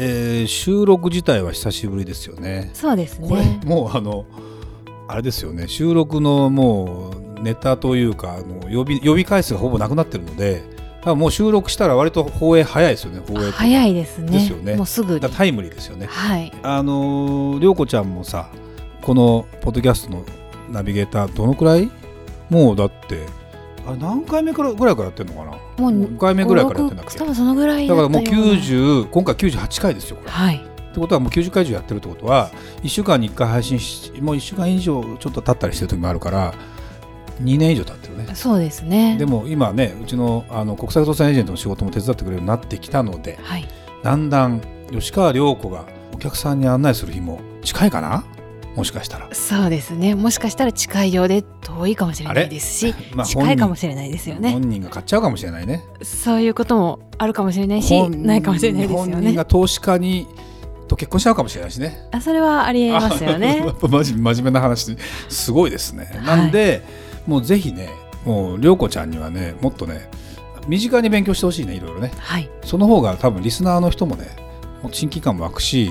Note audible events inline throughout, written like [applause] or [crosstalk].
えー、収録自体は久しぶりですよね。そうですこれねもうあのあれですよね。収録のもうネタというかあの呼び呼び回数がほぼなくなってるので多分もう収録したら割と放映早いですよね。放映早いですね。ですよね。もうすぐタイムリーですよね。はい。あのー涼子ちゃんもさこのポッドキャストのナビゲーターどのくらい？もうだってあれ何回目からぐらいからやってるのかな？もう5回目ぐらいからやってんだっけ？多分そのぐらいだからもうったよな90今回98回ですよこれ。はい。ってことはもう90回以上やってるってことは1週間に1回配信しもう1週間以上ちょっと経ったりしてる時もあるから2年以上経ってるね。そうですね。でも今ねうちのあの国際不動産エージェントの仕事も手伝ってくれるようになってきたのではい。だんだん吉川涼子がお客さんに案内する日も近いかな？もしかしたら。そうですねもしかしたら近いようで遠いかもしれないですし、[laughs] まあ近いかもししれないですよね本人が買っちゃうかもしれないね。そういうこともあるかもしれないし本ないかもしれないですよね本人が投資家にと結婚しちゃうかもしれないしね。あそれはありえますよやね [laughs] 真面目な話すごいですね。なんで、もうぜひねもう涼子ちゃんにはねもっとね身近に勉強してほしいねいろいろね。はいその方が多分リスナーの人もね親近感も湧くし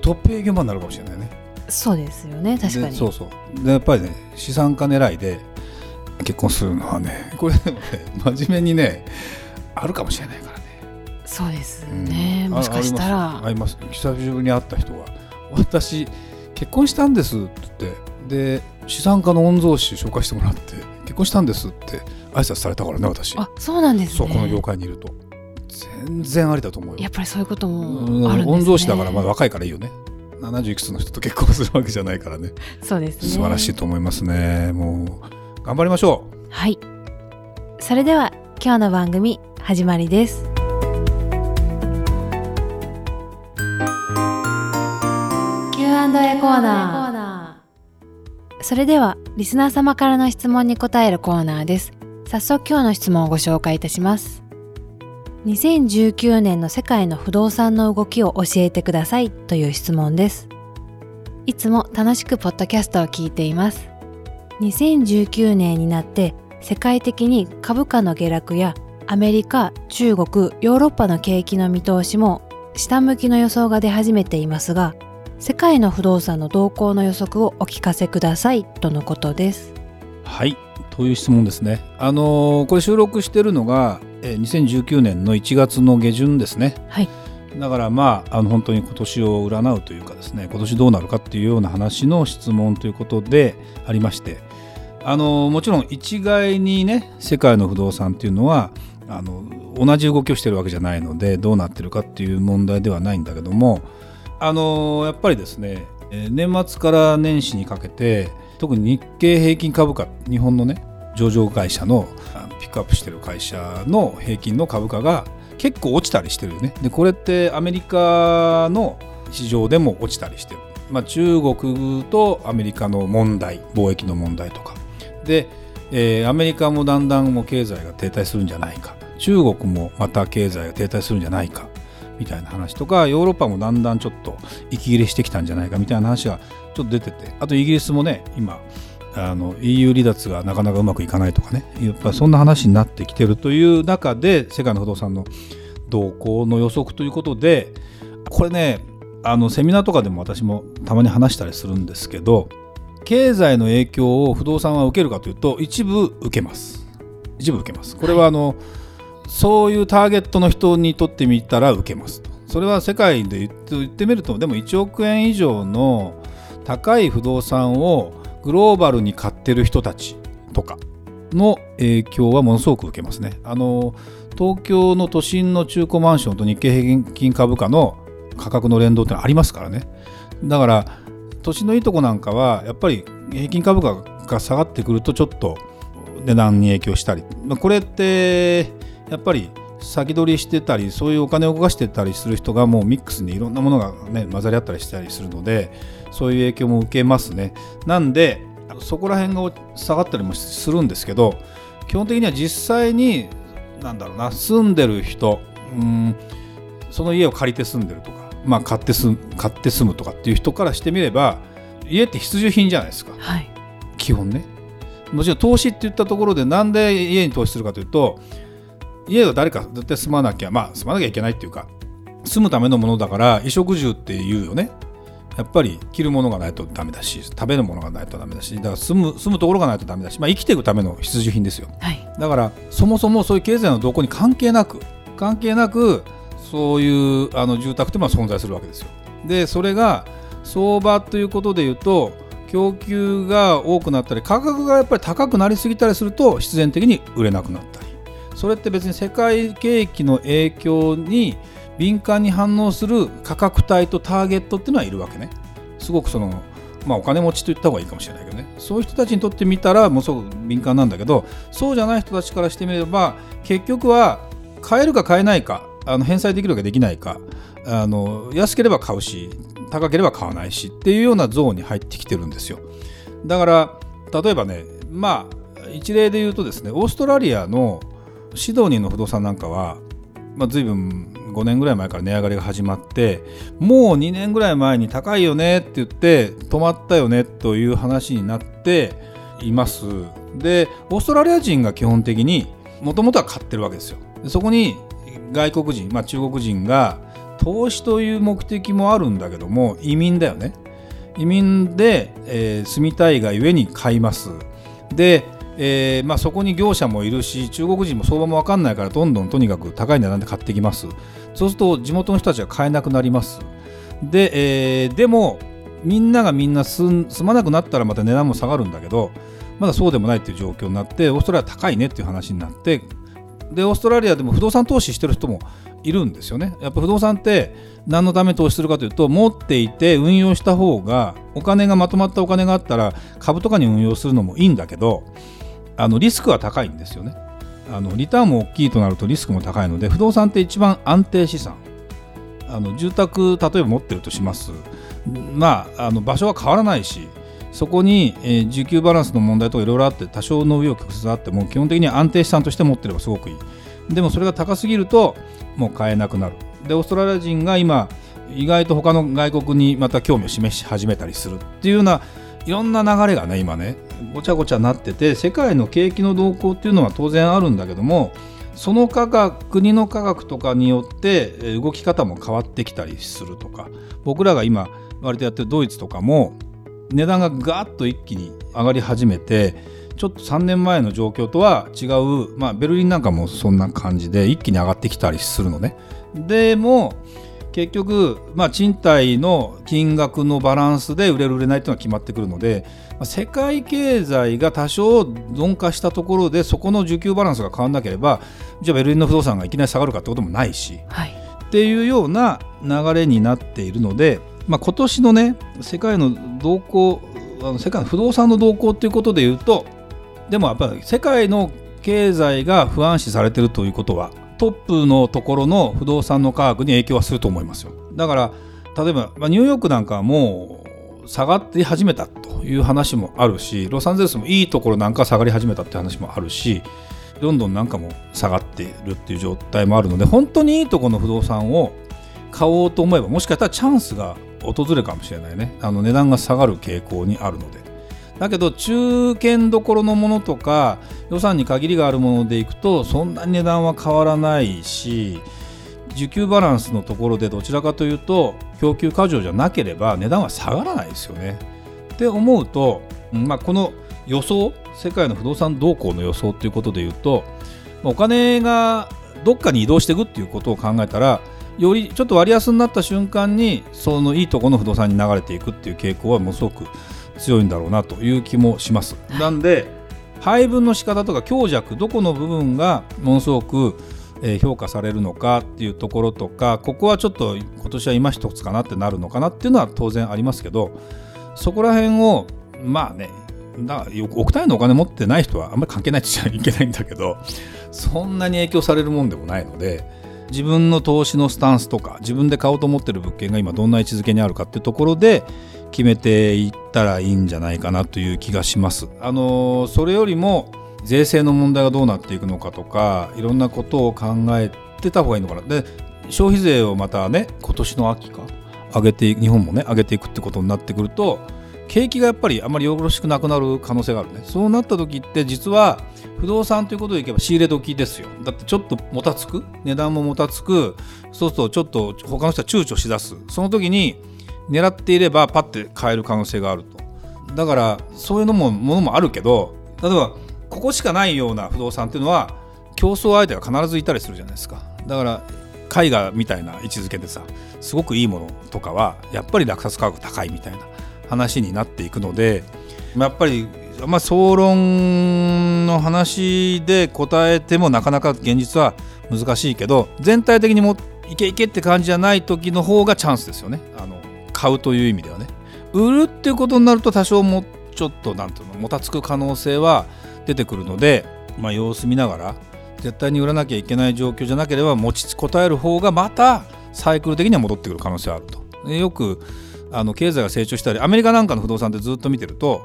トップ営業マンになるかもしれないね。そうですよね。確かに。でそうそう。でやっぱりね資産家狙いで結婚するのはね [laughs] これでもね真面目にねあるかもしれないからね。そうですうん。ね、もしかしたら。ああります。久しぶりに会った人が「私結婚したんです」って。言ってで資産家の御曹司紹介してもらって「結婚したんです」って挨拶されたからね私。あそうなんですね。そうこの業界にいると。全然ありだと思うよ。やっぱりそういうことうん。もあるんですね。御曹司だからまだ若いからいいよね70いくつの人と結婚するわけじゃないからね。そうですね。素晴らしいと思いますね。もう頑張りましょう。はい。それでは今日の番組始まりです。Q&A コーナー。それではリスナー様からの質問に答えるコーナーです。早速今日の質問をご紹介いたします2019年の世界の不動産の動きを教えてくださいという質問です。いつも楽しくポッドキャストを聞いています。2019年になって世界的に株価の下落やアメリカ、中国、ヨーロッパの景気の見通しも下向きの予想が出始めていますが世界の不動産の動向の予測をお聞かせくださいとのことです。はいという質問ですね。あのーこれ収録してるのがえー2019年の1月の下旬ですね。はい。だからまああの本当に今年を占うというかですね今年どうなるかっていうような話の質問ということでありまして。あのもちろん一概にね世界の不動産っていうのはあの同じ動きをしてるわけじゃないのでどうなってるかっていう問題ではないんだけどもあのやっぱりですねえー年末から年始にかけて特に日経平均株価日本のね上場会社のックアップしてる会社の平均の株価が結構落ちたりしてるよね。でこれってアメリカの市場でも落ちたりしてる。まあ、中国とアメリカの問題貿易の問題とか。で、えーアメリカもだんだんもう経済が停滞するんじゃないか。中国もまた経済が停滞するんじゃないか。みたいな話とかヨーロッパもだんだんちょっと息切れしてきたんじゃないか。みたいな話がちょっと出てて。あとイギリスもね今あの EU 離脱がなかなかうまくいかないとかね。やっぱそんな話になってきてるという中で世界の不動産の動向の予測ということでこれねあのセミナーとかでも私もたまに話したりするんですけど経済の影響を不動産は受けるかというと一部受けます。一部受けます。これはあの、そういうターゲットの人にとってみたら受けますと。それは世界で言って言ってみるとでも1億円以上の高い不動産をグローバルに買ってる人たちとかの影響はものすごく受けますね。あの東京の都心の中古マンションと日経平均株価の価格の連動ってのはありますからね。だから都心のいいとこなんかはやっぱり平均株価が下がってくるとちょっと値段に影響したり、ま、これってやっぱり先取りしてたりそういうお金を動かしてたりする人がもうミックスにいろんなものがね混ざり合ったりしたりするのでそういう影響も受けますね。なんでそこら辺が下がったりもするんですけど基本的には実際になんだろうな住んでる人うんその家を借りて住んでるとか、まあ、買って住買って住むとかっていう人からしてみれば家って必需品じゃないですか、はい、基本ね。もちろん投資って言ったところでなんで家に投資するかというと家が誰か絶対住まなきゃまあ住まなきゃいけないっていうか住むためのものだから衣食住っていうよね。やっぱり着るものがないとダメだし食べるものがないとダメだしだから住む住むところがないとダメだし、まあ、生きていくための必需品ですよ、はい、だからそもそもそういう経済の動向に関係なく関係なくそういうあの住宅っていうのは存在するわけですよ。でそれが相場ということでいうと供給が多くなったり価格がやっぱり高くなりすぎたりすると必然的に売れなくなったりそれって別に世界景気の影響に敏感に反応する価格帯とターゲットっていうのはいるわけね。すごくそのまあお金持ちと言った方がいいかもしれないけどね。そういう人たちにとってみたらもうすごく敏感なんだけどそうじゃない人たちからしてみれば結局は買えるか買えないかあの返済できるかできないかあの安ければ買うし高ければ買わないしっていうようなゾーンに入ってきてるんですよ。だから例えばねまあ一例で言うとですねオーストラリアのシドニーの不動産なんかは、まあ、随分5年ぐらい前から値上がりが始まってもう2年ぐらい前に高いよねって言って止まったよねという話になっています。でオーストラリア人が基本的にもともとは買ってるわけですよ。そこに外国人、まあ、中国人が投資という目的もあるんだけども移民だよね。移民で、えー、住みたいがゆえに買います。でえーまあ、そこに業者もいるし中国人も相場も分かんないからどんどんとにかく高い値段で買ってきます。そうすると地元の人たちが買えなくなります。で,、えー、でもみんながみんな住まなくなったらまた値段も下がるんだけどまだそうでもないっていう状況になってオーストラリア高いねっていう話になってでオーストラリアでも不動産投資してる人もいるんですよね。やっぱ不動産って何のため投資するかというと持っていて運用した方がお金がまとまったお金があったら株とかに運用するのもいいんだけどあのリスクは高いんですよね。あのリターンも大きいとなるとリスクも高いので不動産って一番安定資産。あの住宅例えば持ってるとします。まああの場所は変わらないしそこに、えー、需給バランスの問題とかいろいろあって多少の上を曲折あっても基本的に安定資産として持ってればすごくいい。でもそれが高すぎるともう買えなくなる。でオーストラリア人が今意外と他の外国にまた興味を示し始めたりするっていうようないろんな流れがね今ねごちゃごちゃなってて世界の景気の動向っていうのは当然あるんだけどもその価格国の価格とかによって動き方も変わってきたりするとか僕らが今割とやってるドイツとかも値段がガーッと一気に上がり始めてちょっと3年前の状況とは違う、まあ、ベルリンなんかもそんな感じで一気に上がってきたりするのね。でも結局、まあ、賃貸の金額のバランスで売れる売れないというのは決まってくるので、まあ、世界経済が多少鈍化したところでそこの需給バランスが変わらなければじゃあベルリンの不動産がいきなり下がるかってこともないし、はい、っていうような流れになっているので、まあ、今年のね世界の動向あの世界の不動産の動向っていうことでいうとでもやっぱり世界の経済が不安視されているということはトップのところの不動産の価格に影響はすると思いますよ。だから例えば、まあ、ニューヨークなんかはもう下がって始めたという話もあるしロサンゼルスもいいところなんか下がり始めたって話もあるしロンドンなんかも下がっているっていう状態もあるので本当にいいところの不動産を買おうと思えばもしかしたらチャンスが訪れるかもしれないね。あの値段が下がる傾向にあるので。だけど中堅どころのものとか予算に限りがあるものでいくとそんなに値段は変わらないし需給バランスのところでどちらかというと供給過剰じゃなければ値段は下がらないですよね。って思うと、まあ、この予想世界の不動産動向の予想ということでいうとお金がどっかに移動していくっていうことを考えたらよりちょっと割安になった瞬間にそのいいところの不動産に流れていくっていう傾向はものすごく強いんだろうなという気もします。なんで配分の仕方とか強弱どこの部分がものすごく評価されるのかっていうところとかここはちょっと今年は今一つかなってなるのかなっていうのは当然ありますけどそこら辺をまあねだ億単位のお金持ってない人はあんまり関係ないっちゃいけないんだけどそんなに影響されるもんでもないので自分の投資のスタンスとか自分で買おうと思ってる物件が今どんな位置づけにあるかっていうところで決めていったらいいんじゃないかなという気がします。あのそれよりも税制の問題がどうなっていくのかとかいろんなことを考えてた方がいいのかな。で消費税をまたね今年の秋か上げて日本もね上げていくってことになってくると景気がやっぱりあまりよろしくなくなる可能性があるねそうなった時って実は不動産ということでいけば仕入れ時ですよだってちょっともたつく値段ももたつくそうするとちょっと他の人は躊躇しだすその時に狙っていればパッて買える可能性があると。だからそういうのもものもあるけど例えばここしかないような不動産っていうのは競争相手が必ずいたりするじゃないですか。だから絵画みたいな位置づけでさすごくいいものとかはやっぱり落札価格高いみたいな話になっていくのでやっぱりまあ、総論の話で答えてもなかなか現実は難しいけど全体的にもいけいけって感じじゃない時の方がチャンスですよね。あの買うという意味ではね売るっていうことになると多少もちょっとなんていうのもたつく可能性は出てくるので、まあ、様子見ながら絶対に売らなきゃいけない状況じゃなければ持ちこたえる方がまたサイクル的には戻ってくる可能性があると。よくあの経済が成長したりアメリカなんかの不動産ってずっと見てると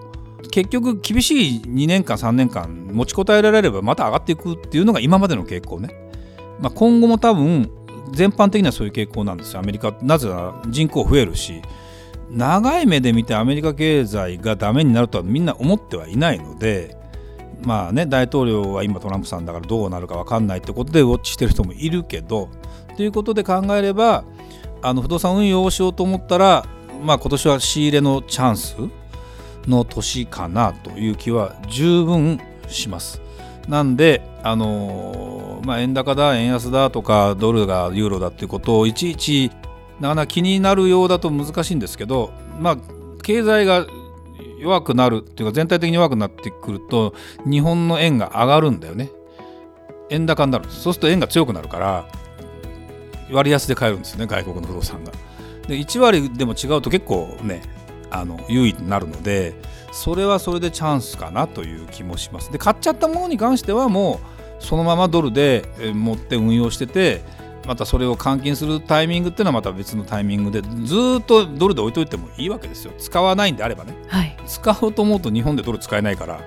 結局厳しい2年間3年間持ちこたえられればまた上がっていくっていうのが今までの傾向ね、まあ、今後も多分全般的にはそういう傾向なんですよアメリカなぜなら人口増えるし長い目で見てアメリカ経済がダメになるとはみんな思ってはいないのでまあね大統領は今トランプさんだからどうなるか分かんないってことでウォッチしてる人もいるけどということで考えればあの不動産運用をしようと思ったらまあ今年は仕入れのチャンスの年かなという気は十分します。なんで、あのまあ、円高だ、円安だとか、ドルがユーロだっていうことをいちいちなかなか気になるようだと難しいんですけど、まあ、経済が弱くなるっていうか全体的に弱くなってくると日本の円が上がるんだよね。円高になるそうすると円が強くなるから割安で買えるんですよね外国の不動産が。で1割でも違うと結構ねあの優位になるのでそれはそれでチャンスかなという気もしますで買っちゃったものに関してはもうそのままドルで持って運用しててまたそれを換金するタイミングっていうのはまた別のタイミングでずっとドルで置いといてもいいわけですよ。使わないんであればね、はい、使おうと思うと日本でドル使えないから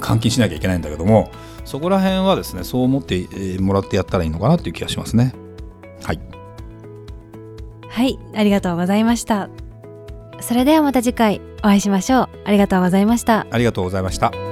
換金しなきゃいけないんだけどもそこら辺はですねそう思ってもらってやったらいいのかなという気がしますね。はい。はい。ありがとうございました。それではまた次回お会いしましょう。ありがとうございました。ありがとうございました